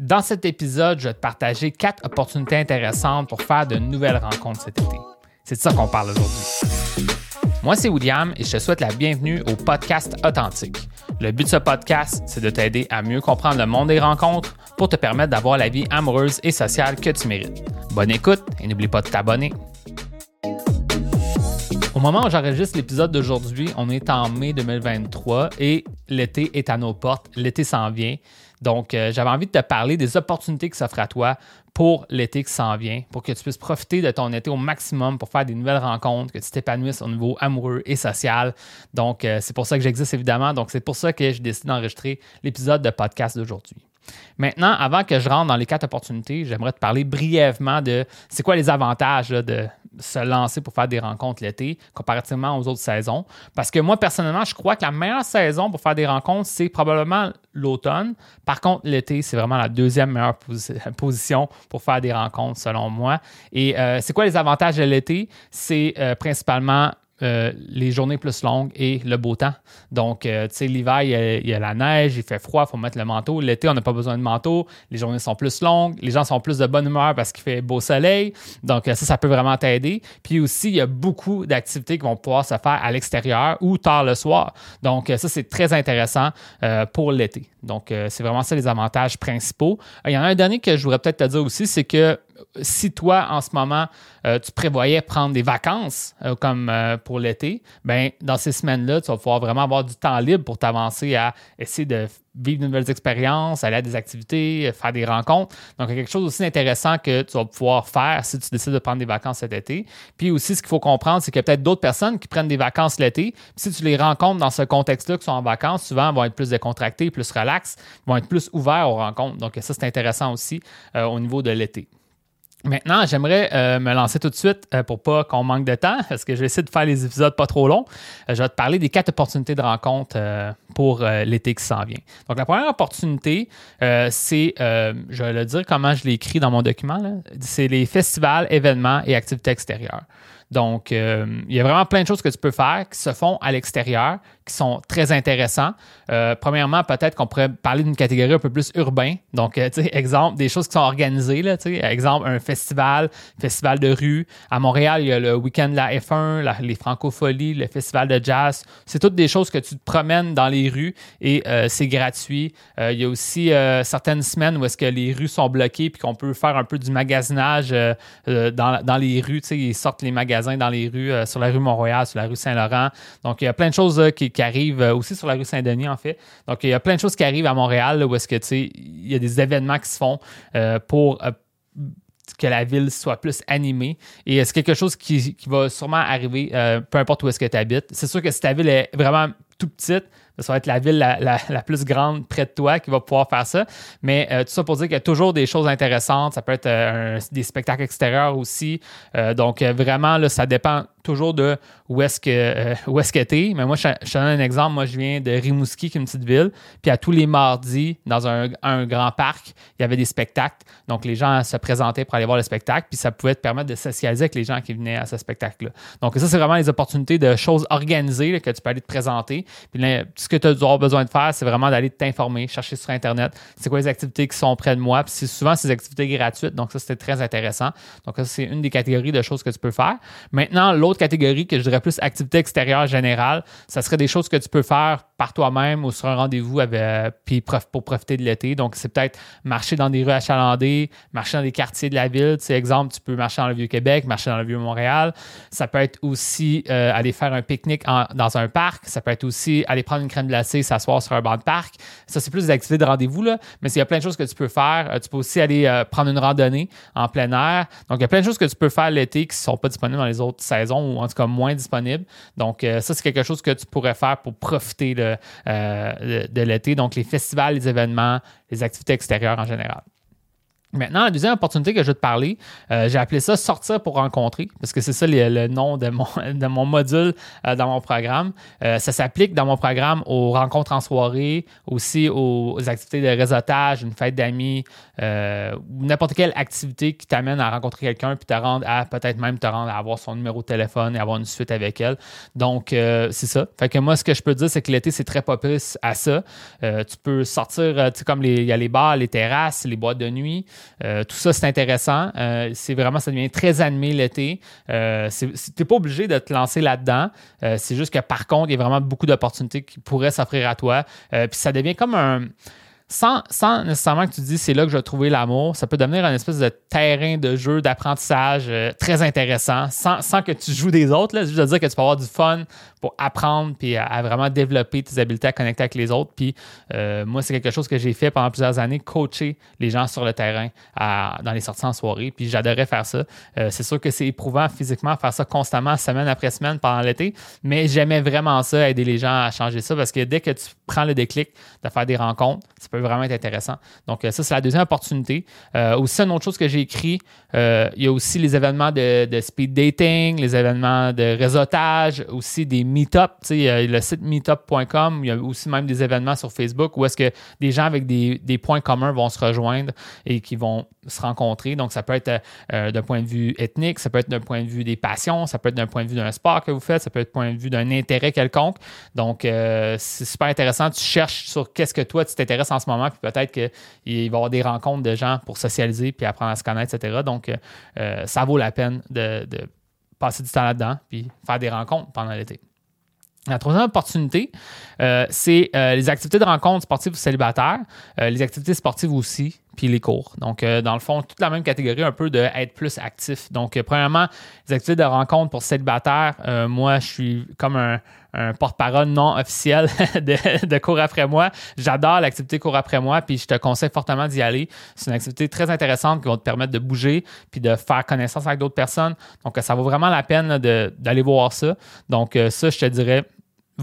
Dans cet épisode, je vais te partager quatre opportunités intéressantes pour faire de nouvelles rencontres cet été. C'est de ça qu'on parle aujourd'hui. Moi, c'est William et je te souhaite la bienvenue au podcast Authentique. Le but de ce podcast, c'est de t'aider à mieux comprendre le monde des rencontres pour te permettre d'avoir la vie amoureuse et sociale que tu mérites. Bonne écoute et n'oublie pas de t'abonner. Au moment où j'enregistre l'épisode d'aujourd'hui, on est en mai 2023 et l'été est à nos portes. L'été s'en vient. Donc, euh, j'avais envie de te parler des opportunités qui s'offrent à toi pour l'été qui s'en vient, pour que tu puisses profiter de ton été au maximum pour faire des nouvelles rencontres, que tu t'épanouisses au niveau amoureux et social. Donc, euh, c'est pour ça que j'existe évidemment. Donc, c'est pour ça que j'ai décidé d'enregistrer l'épisode de podcast d'aujourd'hui. Maintenant, avant que je rentre dans les quatre opportunités, j'aimerais te parler brièvement de c'est quoi les avantages de se lancer pour faire des rencontres l'été comparativement aux autres saisons. Parce que moi, personnellement, je crois que la meilleure saison pour faire des rencontres, c'est probablement l'automne. Par contre, l'été, c'est vraiment la deuxième meilleure position pour faire des rencontres, selon moi. Et euh, c'est quoi les avantages de l'été? C'est euh, principalement euh, les journées plus longues et le beau temps. Donc, euh, tu sais, l'hiver, il, y, a, la neige, il fait froid, il faut mettre le manteau. L'été, on n'a pas besoin de manteau. Les journées sont plus longues. Les gens sont plus de bonne humeur parce qu'il fait beau soleil. Donc, euh, ça, ça peut vraiment t'aider. Puis aussi, il y a beaucoup d'activités qui vont pouvoir se faire à l'extérieur ou tard le soir. Donc, ça, c'est très intéressant pour l'été. Donc, c'est vraiment ça les avantages principaux. Il y en a un dernier que je voudrais peut-être te dire aussi, c'est que si toi, en ce moment, tu prévoyais prendre des vacances comme pour l'été, ben dans ces semaines-là, tu vas pouvoir vraiment avoir du temps libre pour t'avancer à essayer de vivre de nouvelles expériences, aller à des activités, faire des rencontres. Donc, il y a quelque chose aussi d'intéressant que tu vas pouvoir faire si tu décides de prendre des vacances cet été. Puis aussi, ce qu'il faut comprendre, c'est qu'il y a peut-être d'autres personnes qui prennent des vacances l'été. Puis si tu les rencontres dans ce contexte-là, qui sont en vacances, souvent, vont être plus décontractés, plus relax, vont être plus ouverts aux rencontres. Donc, ça, c'est intéressant aussi au niveau de l'été. Maintenant, j'aimerais euh, me lancer tout de suite euh, pour pas qu'on manque de temps, parce que je vais essayer de faire les épisodes pas trop longs. Euh, je vais te parler des quatre opportunités de rencontre pour l'été qui s'en vient. Donc, la première opportunité, c'est, je vais le dire comment je l'ai écrit dans mon document, c'est les festivals, événements et activités extérieures. Donc, il y a vraiment plein de choses que tu peux faire qui se font à l'extérieur, qui sont très intéressants. Euh, premièrement, peut-être qu'on pourrait parler d'une catégorie un peu plus urbain. Donc, euh, tu sais, exemple, des choses qui sont organisées. Là, tu sais, exemple, un festival, festival de rue. À Montréal, il y a le week-end de la F1, les francopholies, le festival de jazz. C'est toutes des choses que tu te promènes dans les rues et euh, c'est gratuit. il y a aussi certaines semaines où est-ce que les rues sont bloquées puis qu'on peut faire un peu du magasinage dans, dans, les rues. Tu sais, ils sortent les magasins dans les rues, sur la rue Montréal, sur la rue Saint-Laurent. Donc, il y a plein de choses qui qui arrivent euh, aussi sur la rue Saint-Denis, en fait. Donc, il y a plein de choses qui arrivent à Montréal où est-ce que, tu sais, il y a des événements qui se font euh, pour euh, que la ville soit plus animée. Et c'est quelque chose qui, va sûrement arriver, peu importe où est-ce que tu habites. C'est sûr que si ta ville est vraiment tout petite, ça va être la ville la, plus grande près de toi qui va pouvoir faire ça. Mais tout ça pour dire qu'il y a toujours des choses intéressantes. Ça peut être des spectacles extérieurs aussi. donc, vraiment, là, ça dépend toujours de où est-ce que euh, où est-ce. Mais moi, je, te donne un exemple. Moi, je viens de Rimouski, qui est une petite ville. Puis à tous les mardis, dans un, grand parc, il y avait des spectacles. Donc, les gens se présentaient pour aller voir le spectacle. Puis ça pouvait te permettre de socialiser avec les gens qui venaient à ce spectacle-là. Donc, ça, c'est vraiment les opportunités de choses organisées que tu peux aller te présenter. Puis ce que tu as besoin de faire, c'est vraiment d'aller t'informer, chercher sur Internet. C'est quoi les activités qui sont près de moi. Puis c'est souvent ces activités gratuites. Donc, ça, c'était très intéressant. Donc, ça, c'est une des catégories de choses que tu peux faire. Maintenant, l'autre catégorie que je dirais plus activité extérieure générale, ça serait des choses que tu peux faire par toi-même ou sur un rendez-vous avec, euh, puis pour profiter de l'été. Donc, c'est peut-être marcher dans des rues achalandées, marcher dans des quartiers de la ville. Tu sais, exemple, tu peux marcher dans le Vieux-Québec, marcher dans le Vieux-Montréal. Ça peut être aussi euh, aller faire un pique-nique dans un parc. Ça peut être aussi aller prendre une crème glacée, s'asseoir sur un banc de parc. Ça, c'est plus des activités de rendez-vous, là. Mais il y a plein de choses que tu peux faire. Euh, tu peux aussi aller prendre une randonnée en plein air. Donc, il y a plein de choses que tu peux faire l'été qui ne sont pas disponibles dans les autres saisons ou en tout cas moins disponibles. Donc, euh, ça, c'est quelque chose que tu pourrais faire pour profiter euh, de, l'été. Donc, les festivals, les événements, les activités extérieures en général. Maintenant, la deuxième opportunité que je vais te parler, euh, j'ai appelé ça sortir pour rencontrer, parce que c'est ça le, nom de mon, de mon module euh, dans mon programme. Euh, ça s'applique dans mon programme aux rencontres en soirée, aussi aux, activités de réseautage, une fête d'amis, n'importe quelle activité qui t'amène à rencontrer quelqu'un, puis te rendre à peut-être même te rendre à avoir son numéro de téléphone et avoir une suite avec elle. Donc, c'est ça. Fait que moi, ce que je peux dire, c'est que l'été, c'est très propice à ça. tu peux sortir, tu sais, comme il y a les bars, les terrasses, les boîtes de nuit. Euh, tout ça, c'est intéressant. Euh, c'est vraiment, ça devient très animé l'été. Euh, tu n'es pas obligé de te lancer là-dedans. c'est juste que par contre, il y a vraiment beaucoup d'opportunités qui pourraient s'offrir à toi. Puis ça devient comme un sans, nécessairement que tu dis c'est là que je vais trouver l'amour, ça peut devenir un espèce de terrain de jeu, d'apprentissage euh, très intéressant, sans, que tu joues des autres. Là. Je veux dire que tu peux avoir du fun pour apprendre puis à, vraiment développer tes habiletés à connecter avec les autres. Puis euh, moi, c'est quelque chose que j'ai fait pendant plusieurs années, coacher les gens sur le terrain dans les sorties en soirée. Puis j'adorais faire ça. Euh, c'est sûr que c'est éprouvant physiquement faire ça constamment, semaine après semaine pendant l'été, mais j'aimais vraiment ça, aider les gens à changer ça parce que dès que tu prends le déclic de faire des rencontres, ça peut vraiment être intéressant. Donc, euh, ça, c'est la deuxième opportunité. Euh, aussi, une autre chose que j'ai écrit, euh, il y a aussi les événements de, speed dating, les événements de réseautage, aussi des meet-up. Le site meetup.com, il y a aussi même des événements sur Facebook où est-ce que des gens avec des, des, points communs vont se rejoindre et qui vont se rencontrer. Donc, ça peut être d'un point de vue ethnique, ça peut être d'un point de vue des passions, ça peut être d'un point de vue d'un sport que vous faites, ça peut être d'un point de vue d'un intérêt quelconque. Donc, c'est super intéressant. Tu cherches sur qu'est-ce que toi, tu t'intéresses en ce moment, puis peut-être qu'il va y avoir des rencontres de gens pour socialiser puis apprendre à se connaître, etc. Donc, euh, euh, ça vaut la peine de, passer du temps là-dedans puis faire des rencontres pendant l'été. La troisième opportunité, euh, c'est les activités de rencontres sportives ou célibataires, les activités sportives aussi, les cours. Donc, dans le fond, toute la même catégorie, un peu d'être plus actif. Donc, premièrement, les activités de rencontres pour célibataires, moi, je suis comme un, porte-parole non officiel de, de, cours après moi. J'adore l'activité cours après moi, puis je te conseille fortement d'y aller. C'est une activité très intéressante qui va te permettre de bouger puis de faire connaissance avec d'autres personnes. Donc, ça vaut vraiment la peine d'aller voir ça. Donc, euh, ça, je te dirais,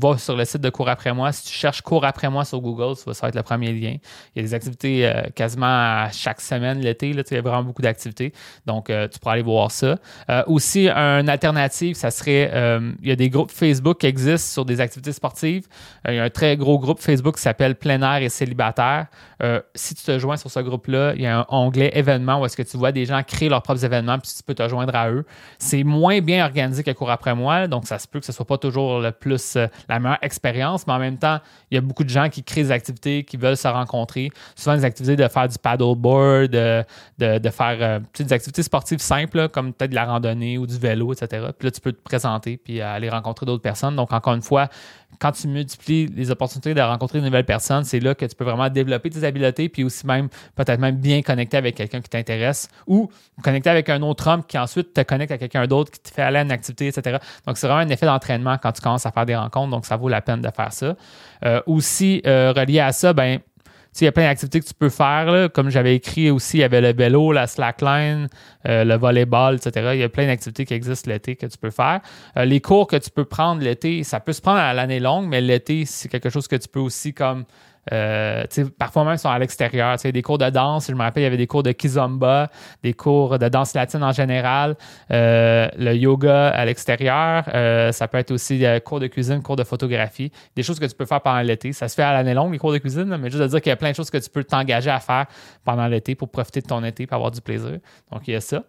va sur le site de Cours après moi. Si tu cherches Cours après moi sur Google, ça va être le premier lien. Il y a des activités euh, quasiment chaque semaine l'été. il y a vraiment beaucoup d'activités. Donc, euh, tu pourras aller voir ça. Euh, aussi, une alternative, ça serait, il y a des groupes Facebook qui existent sur des activités sportives. il y a un très gros groupe Facebook qui s'appelle Plein et célibataire. si tu te joins sur ce groupe-là, il y a un onglet événements où est-ce que tu vois des gens créer leurs propres événements puis tu peux te joindre à eux. C'est moins bien organisé que Cours après moi, donc ça se peut que ce soit pas toujours le plus la meilleure expérience, mais en même temps, il y a beaucoup de gens qui créent des activités, qui veulent se rencontrer. Souvent des activités de faire du paddleboard, de, faire euh, des activités sportives simples, comme peut-être de la randonnée ou du vélo, etc. Puis là, tu peux te présenter puis aller rencontrer d'autres personnes. Donc, encore une fois, quand tu multiplies les opportunités de rencontrer de nouvelles personnes, c'est là que tu peux vraiment développer tes habiletés, puis aussi même, peut-être même bien connecter avec quelqu'un qui t'intéresse ou connecter avec un autre homme qui ensuite te connecte à quelqu'un d'autre qui te fait aller à une activité, etc. Donc, c'est vraiment un effet d'entraînement quand tu commences à faire des rencontres. Donc, ça vaut la peine de faire ça. Euh, aussi, euh, relié à ça, ben, il y a plein d'activités que tu peux faire. Comme j'avais écrit aussi, il y avait le vélo, la slackline, euh, le volleyball, etc. Il y a plein d'activités qui existent l'été que tu peux faire. les cours que tu peux prendre l'été, ça peut se prendre à l'année longue, mais l'été, c'est quelque chose que tu peux aussi comme euh, parfois même, sont à l'extérieur. Des cours de danse, je me rappelle, il y avait des cours de kizomba, des cours de danse latine en général, euh, le yoga à l'extérieur. Euh, ça peut être aussi cours de cuisine, cours de photographie, des choses que tu peux faire pendant l'été. Ça se fait à l'année longue, les cours de cuisine, mais juste à dire qu'il y a plein de choses que tu peux t'engager à faire pendant l'été pour profiter de ton été, pour avoir du plaisir. Donc, il y a ça.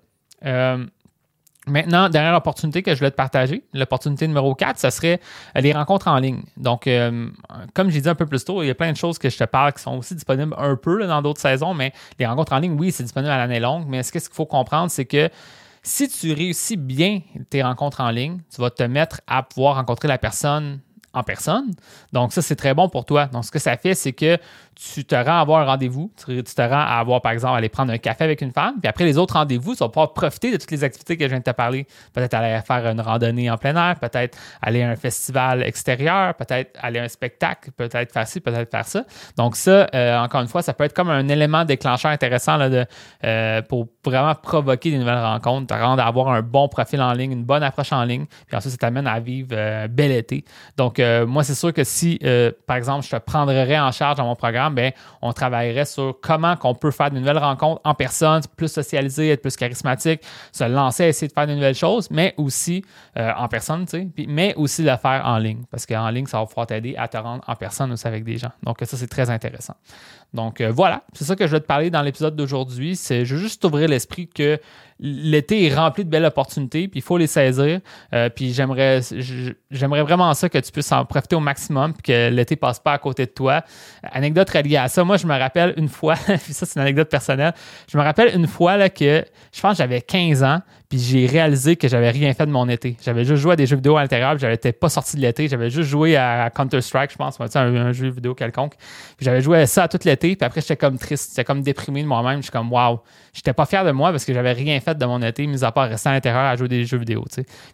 Maintenant, dernière opportunité que je voulais te partager, l'opportunité numéro 4, ce serait euh, les rencontres en ligne. Donc, euh, comme j'ai dit un peu plus tôt, il y a plein de choses que je te parle qui sont aussi disponibles un peu dans d'autres saisons, mais les rencontres en ligne, oui, c'est disponible à l'année longue, mais ce qu'il faut comprendre, c'est que si tu réussis bien tes rencontres en ligne, tu vas te mettre à pouvoir rencontrer la personne en personne. Donc, ça, c'est très bon pour toi. Donc, ce que ça fait, c'est que tu te rends à avoir un rendez-vous, tu, te rends à avoir, par exemple, aller prendre un café avec une femme, puis après les autres rendez-vous, tu vas pouvoir profiter de toutes les activités que je viens de te parler. Peut-être aller faire une randonnée en plein air, peut-être aller à un festival extérieur, peut-être aller à un spectacle, peut-être faire ci, peut-être faire ça. Donc ça, euh, encore une fois, ça peut être comme un élément déclencheur intéressant là, de, euh, pour vraiment provoquer des nouvelles rencontres, te rendre à avoir un bon profil en ligne, une bonne approche en ligne, puis ensuite ça t'amène à vivre euh, bel été. Donc euh, moi, c'est sûr que si, euh, par exemple, je te prendrais en charge dans mon programme, ben, on travaillerait sur comment qu'on peut faire de nouvelles rencontres en personne, plus socialiser, être plus charismatique, se lancer essayer de faire de nouvelles choses, mais aussi en personne, tu sais, mais aussi le faire en ligne. Parce qu'en ligne, ça va pouvoir t'aider à te rendre en personne aussi avec des gens. Donc, ça, c'est très intéressant. Donc, voilà, c'est ça que je vais te parler dans l'épisode d'aujourd'hui. Je veux juste t'ouvrir l'esprit que l'été est rempli de belles opportunités, puis il faut les saisir. Euh, puis j'aimerais, vraiment ça que tu puisses en profiter au maximum, puis que l'été passe pas à côté de toi. Anecdote reliée à ça, moi je me rappelle une fois, puis ça c'est une anecdote personnelle, je me rappelle une fois que je pense que j'avais 15 ans, puis j'ai réalisé que j'avais rien fait de mon été. J'avais juste joué à des jeux vidéo à l'intérieur, j'avais pas sorti de l'été, j'avais juste joué à Counter-Strike, je pense, un, un, jeu vidéo quelconque. J'avais joué à ça tout l'été, puis après j'étais comme triste, j'étais comme déprimé de moi-même, je suis comme waouh, j'étais pas fier de moi parce que j'avais rien fait de mon été, mis à part rester à l'intérieur à jouer des jeux vidéo.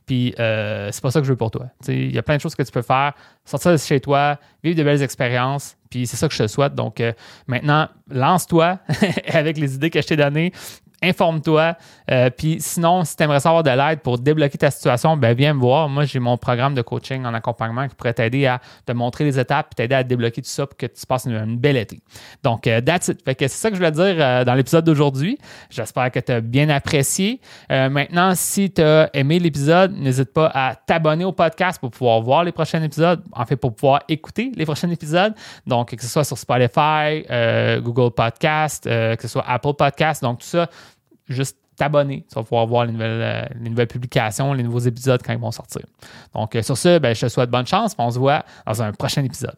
Puis euh, c'est pas ça que je veux pour toi. Il y a plein de choses que tu peux faire. Sortir de chez toi, vivre de belles expériences. Puis c'est ça que je te souhaite. Donc euh, maintenant, lance-toi avec les idées que je t'ai données informe-toi. Euh, puis sinon, si tu aimerais savoir de l'aide pour débloquer ta situation, ben viens me voir. Moi, j'ai mon programme de coaching en accompagnement qui pourrait t'aider à te montrer les étapes t'aider à débloquer tout ça pour que tu passes une, belle été. Donc, euh, that's it. Fait que c'est ça que je voulais dire euh, dans l'épisode d'aujourd'hui. J'espère que tu as bien apprécié. maintenant, si tu as aimé l'épisode, n'hésite pas à t'abonner au podcast pour pouvoir voir les prochains épisodes. En fait, pour pouvoir écouter les prochains épisodes. Donc, que ce soit sur Spotify, Google Podcast, que ce soit Apple Podcast. Donc, tout ça, juste t'abonner. Tu vas pouvoir voir les nouvelles, euh, les nouvelles, publications, les nouveaux épisodes quand ils vont sortir. Donc, euh, sur ce, ben, je te souhaite bonne chance. On se voit dans un prochain épisode.